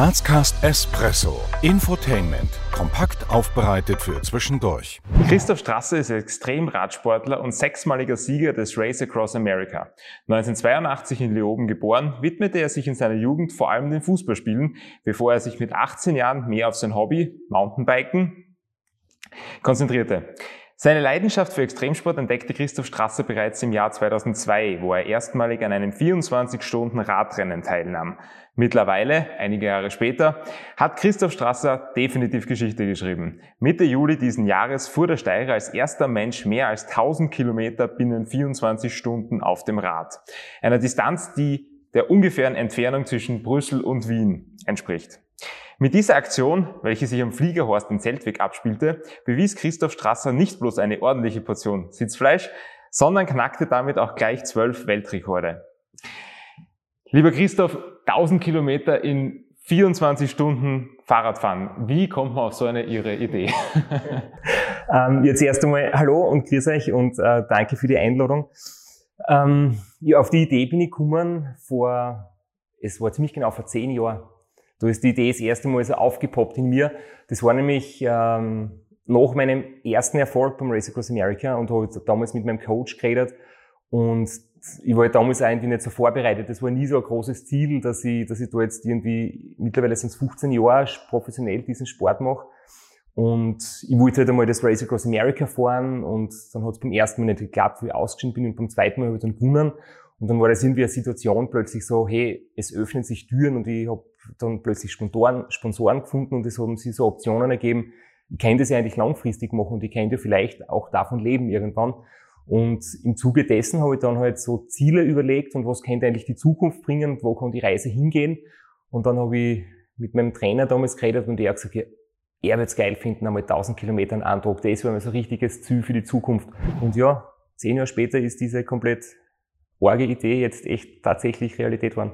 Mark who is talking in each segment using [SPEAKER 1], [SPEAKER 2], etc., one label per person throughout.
[SPEAKER 1] Grazcast Espresso. Infotainment. Kompakt aufbereitet für zwischendurch.
[SPEAKER 2] Christoph Strasser ist Extremradsportler und sechsmaliger Sieger des Race Across America. 1982 in Leoben geboren, widmete er sich in seiner Jugend vor allem den Fußballspielen, bevor er sich mit 18 Jahren mehr auf sein Hobby, Mountainbiken, konzentrierte. Seine Leidenschaft für Extremsport entdeckte Christoph Strasser bereits im Jahr 2002, wo er erstmalig an einem 24-Stunden-Radrennen teilnahm. Mittlerweile, einige Jahre später, hat Christoph Strasser definitiv Geschichte geschrieben. Mitte Juli diesen Jahres fuhr der Steirer als erster Mensch mehr als 1000 Kilometer binnen 24 Stunden auf dem Rad. Einer Distanz, die der ungefähren Entfernung zwischen Brüssel und Wien entspricht. Mit dieser Aktion, welche sich am Fliegerhorst in Zeltweg abspielte, bewies Christoph Strasser nicht bloß eine ordentliche Portion Sitzfleisch, sondern knackte damit auch gleich zwölf Weltrekorde. Lieber Christoph, 1000 Kilometer in 24 Stunden Fahrradfahren. Wie kommt man auf so eine irre Idee?
[SPEAKER 3] ähm, jetzt erst einmal Hallo und grüß euch und äh, danke für die Einladung. Ähm, ja, auf die Idee bin ich gekommen vor, es war ziemlich genau vor zehn Jahren. Da ist die Idee das erste Mal so aufgepoppt in mir. Das war nämlich ähm, nach meinem ersten Erfolg beim Race Across America und habe damals mit meinem Coach geredet und ich war damals irgendwie nicht so vorbereitet. Das war nie so ein großes Ziel, dass ich, dass ich da jetzt irgendwie, mittlerweile sind es 15 Jahre professionell diesen Sport mache. Und ich wollte halt einmal das Race Across America fahren und dann hat es beim ersten Mal nicht geklappt, wie ich ausgeschieden bin und beim zweiten Mal habe ich dann gewonnen. Und dann war das irgendwie eine Situation plötzlich so, hey, es öffnen sich Türen und ich habe dann plötzlich Sponsoren, Sponsoren gefunden und es haben sich so Optionen ergeben. Ich kann das ja eigentlich langfristig machen und ich kann ja vielleicht auch davon leben irgendwann. Und im Zuge dessen habe ich dann halt so Ziele überlegt und was könnte eigentlich die Zukunft bringen, wo kann die Reise hingehen. Und dann habe ich mit meinem Trainer damals geredet und er hat gesagt, ja, er wird es geil finden, einmal 1000 Kilometer einen Andruck. Das wäre mal so ein richtiges Ziel für die Zukunft. Und ja, zehn Jahre später ist diese komplett orge Idee jetzt echt tatsächlich Realität geworden.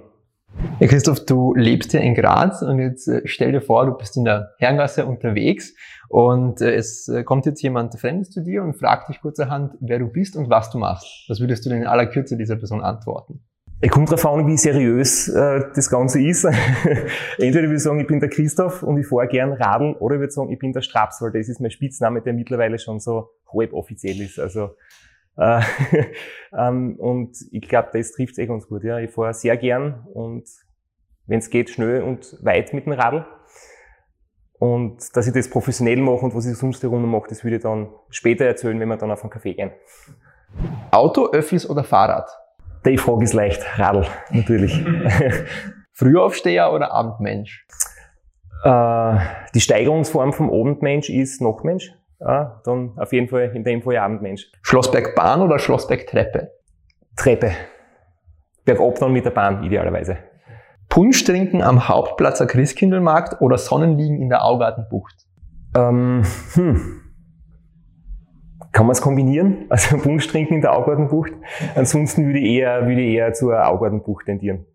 [SPEAKER 4] Ja, Christoph, du lebst ja in Graz und jetzt äh, stell dir vor, du bist in der Herrengasse unterwegs und äh, es äh, kommt jetzt jemand Fremdes zu dir und fragt dich kurzerhand, wer du bist und was du machst. Was würdest du denn in aller Kürze dieser Person antworten?
[SPEAKER 3] Es kommt darauf an, wie seriös äh, das Ganze ist. Entweder würde ich sagen, ich bin der Christoph und ich fahre gern Radeln, oder ich würde sagen, ich bin der Straps, weil das ist mein Spitzname, der mittlerweile schon so halb offiziell ist. Also äh, ähm, und ich glaube, das trifft eh ganz gut. Ja. Ich fahre sehr gern und wenn es geht, schnell und weit mit dem Radl. Und dass ich das professionell mache und was ich sonst die Runde mache, das würde ich dann später erzählen, wenn wir dann auf einen Kaffee gehen.
[SPEAKER 4] Auto, Öffis oder Fahrrad?
[SPEAKER 3] Die Frage ist leicht. Radl, natürlich.
[SPEAKER 4] Frühaufsteher oder Abendmensch?
[SPEAKER 3] Äh, die Steigerungsform vom Abendmensch ist Nachtmensch. Ja, dann auf jeden Fall in dem Fall Abendmensch.
[SPEAKER 4] Schlossbergbahn oder Schlossbergtreppe?
[SPEAKER 3] Treppe. Bergab dann mit der Bahn, idealerweise.
[SPEAKER 4] Punsch trinken am Hauptplatz der Christkindlmarkt oder Sonnenliegen in der Augartenbucht?
[SPEAKER 3] Ähm, hm. Kann man es kombinieren? Also Punsch trinken in der Augartenbucht. Ansonsten würde ich eher, würde ich eher zur Augartenbucht tendieren.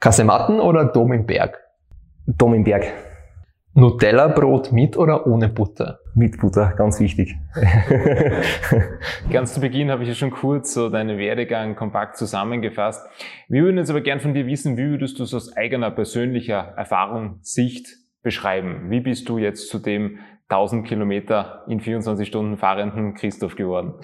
[SPEAKER 4] Kasematten oder Dom im Berg?
[SPEAKER 3] Dom im Berg.
[SPEAKER 4] Nutella-Brot mit oder ohne Butter?
[SPEAKER 3] Mit Butter, ganz wichtig.
[SPEAKER 2] Ganz zu Beginn habe ich ja schon kurz so deinen Werdegang kompakt zusammengefasst. Wir würden jetzt aber gern von dir wissen, wie würdest du es aus eigener persönlicher Erfahrung, Sicht beschreiben? Wie bist du jetzt zu dem 1000 Kilometer in 24 Stunden fahrenden Christoph geworden?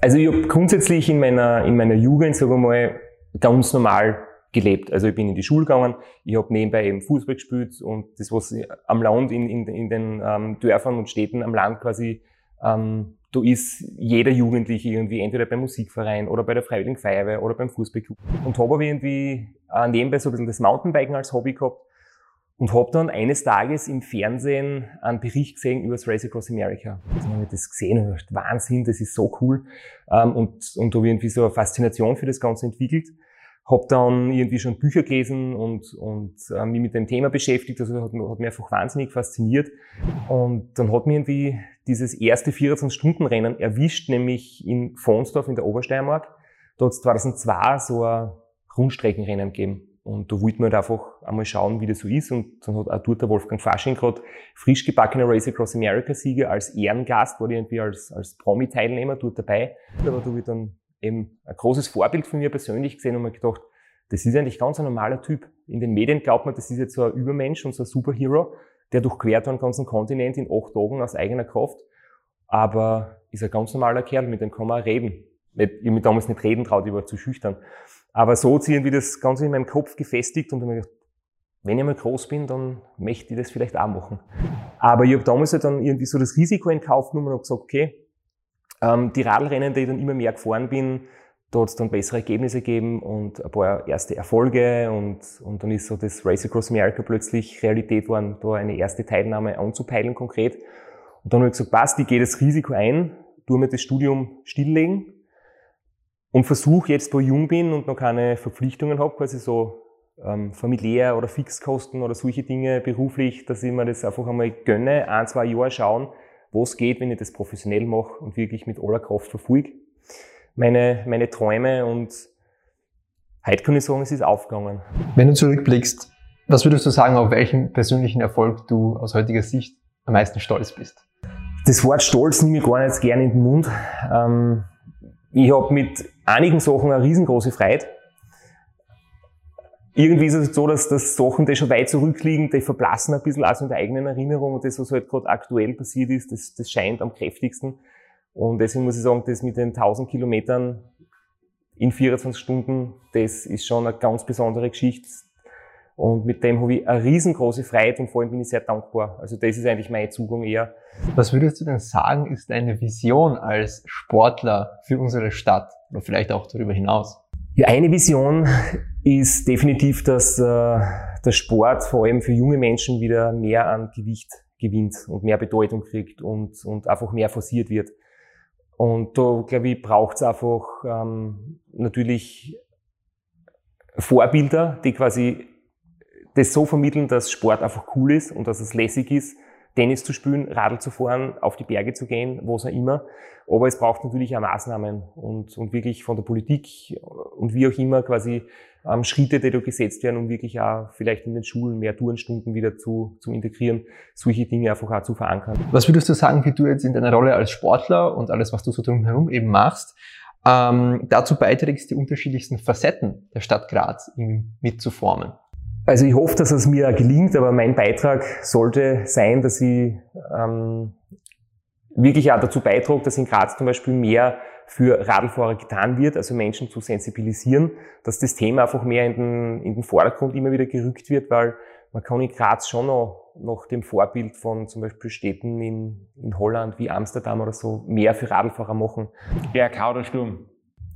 [SPEAKER 3] Also ich habe grundsätzlich in meiner, in meiner Jugend, sagen wir mal, ganz normal gelebt. Also ich bin in die Schule gegangen, ich habe nebenbei eben Fußball gespielt und das, was am Land, in, in, in den ähm, Dörfern und Städten am Land quasi, ähm, da ist jeder Jugendliche irgendwie entweder beim Musikverein oder bei der Freiwilligen Feuerwehr oder beim Fußballclub. Und habe aber irgendwie äh, nebenbei so ein bisschen das Mountainbiken als Hobby gehabt und habe dann eines Tages im Fernsehen einen Bericht gesehen über das Race Across America. Dann habe ich das gesehen und gedacht, Wahnsinn, das ist so cool. Ähm, und, und habe irgendwie so eine Faszination für das Ganze entwickelt habe dann irgendwie schon Bücher gelesen und, und äh, mich mit dem Thema beschäftigt. Also hat, hat mich einfach wahnsinnig fasziniert. Und dann hat mir irgendwie dieses erste 24-Stunden-Rennen erwischt, nämlich in Fonsdorf in der Obersteiermark. Da hat es 2002 so ein Rundstreckenrennen gegeben. Und da wollte man halt einfach einmal schauen, wie das so ist. Und dann hat auch dort der Wolfgang Fasching gerade frisch gebackener Race Across America Sieger als Ehrengast, war irgendwie als, als Promi-Teilnehmer dort dabei. Da war da dann eben ein großes Vorbild von mir persönlich gesehen und mir gedacht, Das ist eigentlich ganz ein normaler Typ. In den Medien glaubt man, das ist jetzt so ein Übermensch und so ein Superhero, der durchquert einen ganzen Kontinent in acht Tagen aus eigener Kraft. Aber ist ein ganz normaler Kerl, mit dem kann man auch reden. Ich habe mich damals nicht reden traut, ich war zu schüchtern. Aber so ziehen wir das Ganze in meinem Kopf gefestigt und mir gedacht, wenn ich mal groß bin, dann möchte ich das vielleicht auch machen. Aber ich habe damals halt dann irgendwie so das Risiko in Kauf genommen und gesagt, okay, ähm, die Radlrennen, die ich dann immer mehr gefahren bin, da hat es dann bessere Ergebnisse gegeben und ein paar erste Erfolge und, und dann ist so das Race Across America plötzlich Realität geworden, da eine erste Teilnahme anzupeilen konkret. Und dann habe ich gesagt, passt, ich gehe das Risiko ein, tue mir das Studium stilllegen und versuche jetzt, wo ich jung bin und noch keine Verpflichtungen habe, quasi so ähm, familiär oder Fixkosten oder solche Dinge beruflich, dass ich mir das einfach einmal gönne, ein, zwei Jahre schauen, was geht, wenn ich das professionell mache und wirklich mit aller Kraft verfolge. Meine, meine Träume und heute kann ich sagen, es ist aufgegangen.
[SPEAKER 4] Wenn du zurückblickst, was würdest du sagen, auf welchen persönlichen Erfolg du aus heutiger Sicht am meisten stolz bist?
[SPEAKER 3] Das Wort Stolz nehme ich gar nicht gerne in den Mund. Ähm, ich habe mit einigen Sachen eine riesengroße Freude irgendwie ist es so, dass das Sachen, die schon weit zurückliegen, die verblassen ein bisschen also in der eigenen Erinnerung und das, was halt gerade aktuell passiert ist, das, das scheint am kräftigsten. Und deswegen muss ich sagen, das mit den 1000 Kilometern in 24 Stunden, das ist schon eine ganz besondere Geschichte. Und mit dem habe ich eine riesengroße Freiheit und vor allem bin ich sehr dankbar. Also das ist eigentlich mein Zugang eher.
[SPEAKER 4] Was würdest du denn sagen, ist deine Vision als Sportler für unsere Stadt oder vielleicht auch darüber hinaus?
[SPEAKER 3] Ja, eine Vision ist definitiv, dass äh, der Sport vor allem für junge Menschen wieder mehr an Gewicht gewinnt und mehr Bedeutung kriegt und, und einfach mehr forciert wird. Und da, glaube ich, braucht es einfach ähm, natürlich Vorbilder, die quasi das so vermitteln, dass Sport einfach cool ist und dass es lässig ist, Tennis zu spielen, Radl zu fahren, auf die Berge zu gehen, was auch immer. Aber es braucht natürlich auch Maßnahmen und, und wirklich von der Politik und wie auch immer quasi ähm, Schritte, die da gesetzt werden, um wirklich auch vielleicht in den Schulen mehr Tourenstunden wieder zu, zu integrieren, solche Dinge einfach auch zu verankern.
[SPEAKER 4] Was würdest du sagen, wie du jetzt in deiner Rolle als Sportler und alles, was du so drumherum eben machst, ähm, dazu beiträgst, die unterschiedlichsten Facetten der Stadt Graz mitzuformen?
[SPEAKER 3] Also ich hoffe, dass es mir gelingt, aber mein Beitrag sollte sein, dass ich ähm, wirklich auch dazu beitrage, dass in Graz zum Beispiel mehr für Radlfahrer getan wird, also Menschen zu sensibilisieren, dass das Thema einfach mehr in den, in den Vordergrund immer wieder gerückt wird, weil man kann in Graz schon noch nach dem Vorbild von zum Beispiel Städten in, in Holland wie Amsterdam oder so mehr für Radlfahrer machen.
[SPEAKER 2] GRK oder Sturm?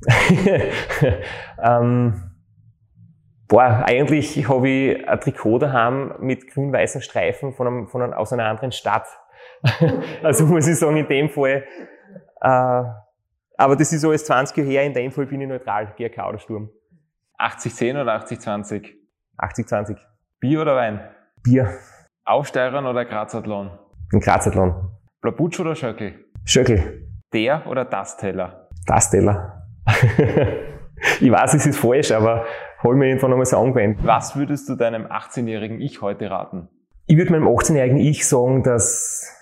[SPEAKER 3] ähm, Boah, eigentlich habe ich ein Trikot daheim mit grün-weißen Streifen von einem, von einem, aus einer anderen Stadt. also muss ich sagen, in dem Fall. Äh, aber das ist alles 20 Jahre her, in dem Fall bin ich neutral, GRK oder Sturm.
[SPEAKER 2] 80-10 oder 80-20?
[SPEAKER 3] 80-20.
[SPEAKER 2] Bier oder Wein?
[SPEAKER 3] Bier.
[SPEAKER 2] Aufsteigern oder Grazathlon?
[SPEAKER 3] Ein Grazathlon.
[SPEAKER 2] Blabutsch oder Schöckel?
[SPEAKER 3] Schöckel.
[SPEAKER 2] Der oder das Teller?
[SPEAKER 3] Das Teller. ich weiß, es ist falsch, aber hol mir irgendwann einmal so angewendet.
[SPEAKER 2] Was würdest du deinem 18-jährigen Ich heute raten?
[SPEAKER 3] Ich würde meinem 18-jährigen Ich sagen, dass,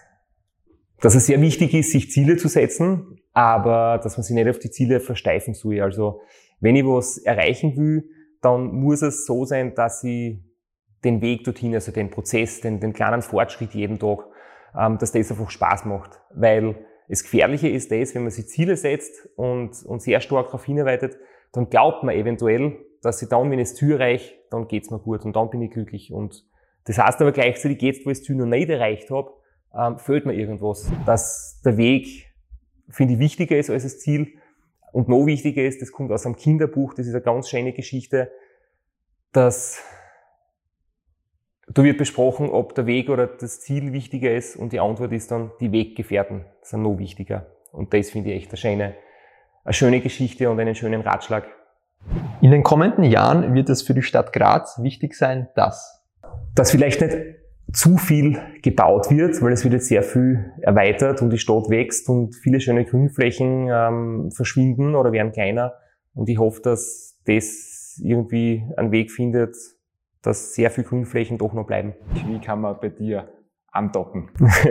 [SPEAKER 3] dass es sehr wichtig ist, sich Ziele zu setzen, aber dass man sich nicht auf die Ziele versteifen soll. Also, wenn ich was erreichen will, dann muss es so sein, dass ich den Weg dorthin, also den Prozess, den, den kleinen Fortschritt jeden Tag, ähm, dass das einfach Spaß macht. Weil das Gefährliche ist das, wenn man sich Ziele setzt und, und sehr stark darauf hinarbeitet, dann glaubt man eventuell, dass ich dann, wenn ich das Ziel erreiche, dann geht's mir gut und dann bin ich glücklich. Und das heißt aber gleichzeitig, jetzt, wo ich das Ziel noch nicht erreicht habe, ähm, fehlt mir irgendwas. Dass der Weg, finde ich, wichtiger ist als das Ziel. Und noch wichtiger ist, das kommt aus einem Kinderbuch, das ist eine ganz schöne Geschichte, dass da wird besprochen, ob der Weg oder das Ziel wichtiger ist und die Antwort ist dann, die Weggefährten sind noch wichtiger. Und das finde ich echt eine schöne, eine schöne Geschichte und einen schönen Ratschlag.
[SPEAKER 4] In den kommenden Jahren wird es für die Stadt Graz wichtig sein, dass
[SPEAKER 3] dass vielleicht nicht zu viel gebaut wird, weil es wird jetzt sehr viel erweitert und die Stadt wächst und viele schöne Grünflächen ähm, verschwinden oder werden kleiner. Und ich hoffe, dass das irgendwie einen Weg findet, dass sehr viele Grünflächen doch noch bleiben.
[SPEAKER 2] Wie kann man bei dir andocken?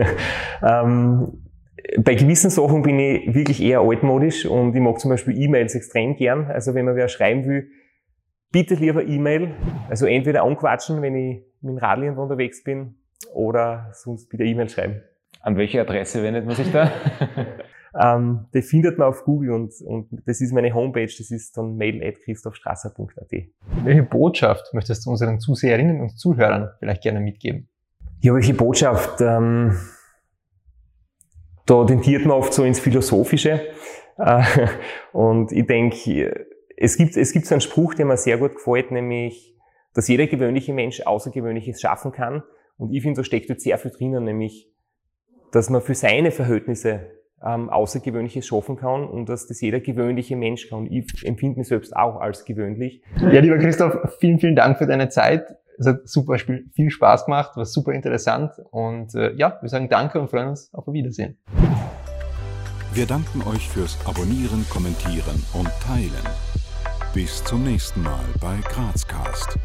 [SPEAKER 3] ähm, bei gewissen Sachen bin ich wirklich eher altmodisch und ich mag zum Beispiel E-Mails extrem gern. Also wenn man wer schreiben will, bitte lieber E-Mail. Also entweder anquatschen, wenn ich mit dem Radl irgendwo unterwegs bin, oder sonst bitte E-Mail schreiben.
[SPEAKER 2] An welche Adresse wendet man sich da?
[SPEAKER 3] ähm, die findet man auf Google und, und das ist meine Homepage, das ist dann mail.christophstrasser.at.
[SPEAKER 4] Welche Botschaft möchtest du unseren Zuseherinnen und Zuhörern vielleicht gerne mitgeben?
[SPEAKER 3] Ja, welche Botschaft? Ähm, da tendiert man oft so ins Philosophische. Äh, und ich denke, es gibt, es gibt so einen Spruch, der mir sehr gut gefällt, nämlich, dass jeder gewöhnliche Mensch Außergewöhnliches schaffen kann. Und ich finde, da steckt jetzt sehr viel drinnen, nämlich, dass man für seine Verhältnisse ähm, Außergewöhnliches schaffen kann und dass das jeder gewöhnliche Mensch kann. Ich empfinde mich selbst auch als gewöhnlich.
[SPEAKER 4] Ja, lieber Christoph, vielen, vielen Dank für deine Zeit. Es hat super viel Spaß gemacht, war super interessant und äh, ja, wir sagen Danke und freuen uns auf ein Wiedersehen.
[SPEAKER 1] Wir danken euch fürs Abonnieren, Kommentieren und Teilen. Bis zum nächsten Mal bei Grazcast.